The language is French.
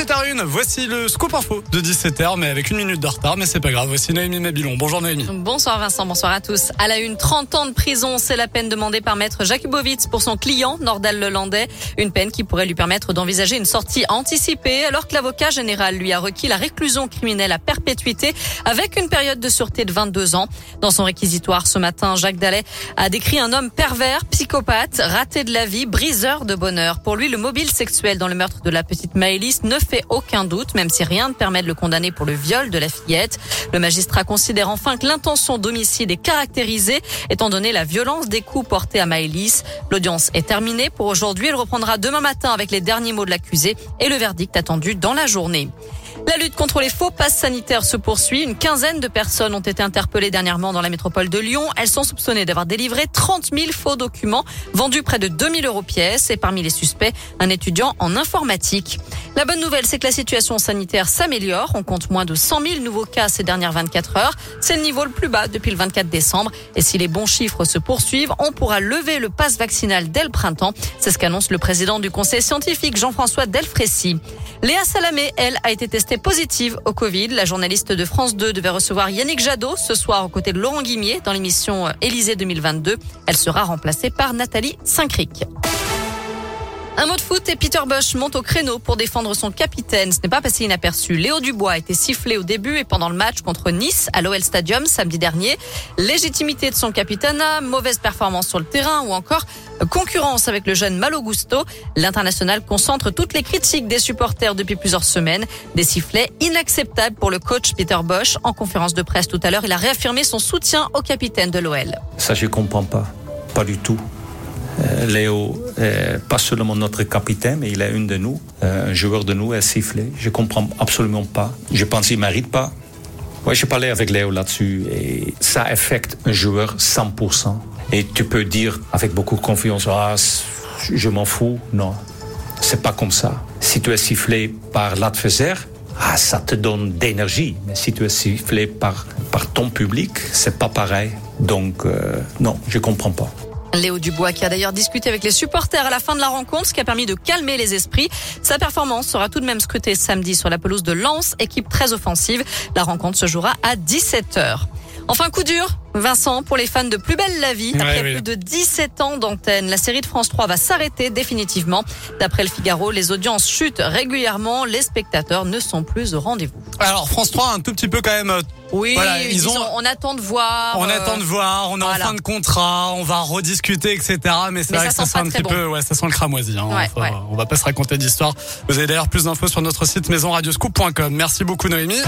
17h01, voici le scoop info de 17h, mais avec une minute de retard, mais c'est pas grave. Voici Noémie Mabilon. Bonjour Noémie. Bonsoir Vincent, bonsoir à tous. À la une, 30 ans de prison, c'est la peine demandée par maître Jakubowicz pour son client, Nordal Lelandais. Une peine qui pourrait lui permettre d'envisager une sortie anticipée, alors que l'avocat général lui a requis la réclusion criminelle à perpétuité avec une période de sûreté de 22 ans. Dans son réquisitoire ce matin, Jacques Dallet a décrit un homme pervers, psychopathe, raté de la vie, briseur de bonheur. Pour lui, le mobile sexuel dans le meurtre de la petite Maëlys ne fait aucun doute, même si rien ne permet de le condamner pour le viol de la fillette. Le magistrat considère enfin que l'intention d'homicide est caractérisée, étant donné la violence des coups portés à Maëlys. L'audience est terminée pour aujourd'hui. Elle reprendra demain matin avec les derniers mots de l'accusé et le verdict attendu dans la journée. La lutte contre les faux passes sanitaires se poursuit. Une quinzaine de personnes ont été interpellées dernièrement dans la métropole de Lyon. Elles sont soupçonnées d'avoir délivré 30 000 faux documents vendus près de 2 000 euros pièce. Et parmi les suspects, un étudiant en informatique. La bonne nouvelle, c'est que la situation sanitaire s'améliore. On compte moins de 100 000 nouveaux cas ces dernières 24 heures. C'est le niveau le plus bas depuis le 24 décembre. Et si les bons chiffres se poursuivent, on pourra lever le passe vaccinal dès le printemps. C'est ce qu'annonce le président du conseil scientifique, Jean-François Delfrécy. Léa Salamé, elle, a été testée positive au Covid. La journaliste de France 2 devait recevoir Yannick Jadot ce soir aux côtés de Laurent Guimier dans l'émission Élysée 2022. Elle sera remplacée par Nathalie Saint-Cric. Un mot de foot et Peter Bosch monte au créneau pour défendre son capitaine. Ce n'est pas passé inaperçu. Léo Dubois a été sifflé au début et pendant le match contre Nice à l'OL Stadium samedi dernier. Légitimité de son capitaine, mauvaise performance sur le terrain ou encore concurrence avec le jeune Malo Gusto. L'international concentre toutes les critiques des supporters depuis plusieurs semaines. Des sifflets inacceptables pour le coach Peter Bosch. En conférence de presse tout à l'heure, il a réaffirmé son soutien au capitaine de l'OL. Ça, je comprends pas. Pas du tout. Euh, Léo est pas seulement notre capitaine, mais il est une de nous. Euh, un joueur de nous est sifflé. Je comprends absolument pas. Je pense qu'il mérite pas. Ouais, j'ai parlé avec Léo là-dessus et ça affecte un joueur 100%. Et tu peux dire avec beaucoup de confiance, ah, je m'en fous. Non, c'est pas comme ça. Si tu es sifflé par l'adversaire, ah, ça te donne d'énergie. Mais si tu es sifflé par, par ton public, c'est pas pareil. Donc, euh, non, je comprends pas. Léo Dubois qui a d'ailleurs discuté avec les supporters à la fin de la rencontre, ce qui a permis de calmer les esprits. Sa performance sera tout de même scrutée samedi sur la pelouse de Lens, équipe très offensive. La rencontre se jouera à 17h. Enfin, coup dur, Vincent, pour les fans de Plus belle la vie, après plus de 17 ans d'antenne, la série de France 3 va s'arrêter définitivement. D'après le Figaro, les audiences chutent régulièrement, les spectateurs ne sont plus au rendez-vous. Alors France 3 un tout petit peu quand même euh, oui, ils ont, on attend de voir. On attend de voir, on est en fin de contrat, on va rediscuter, etc. Mais c'est vrai que ça sent un petit peu, ouais, ça sent le cramoisi. Hein. On va pas se raconter d'histoire. Vous avez d'ailleurs plus d'infos sur notre site maisonradioscoop.com. Merci beaucoup Noémie.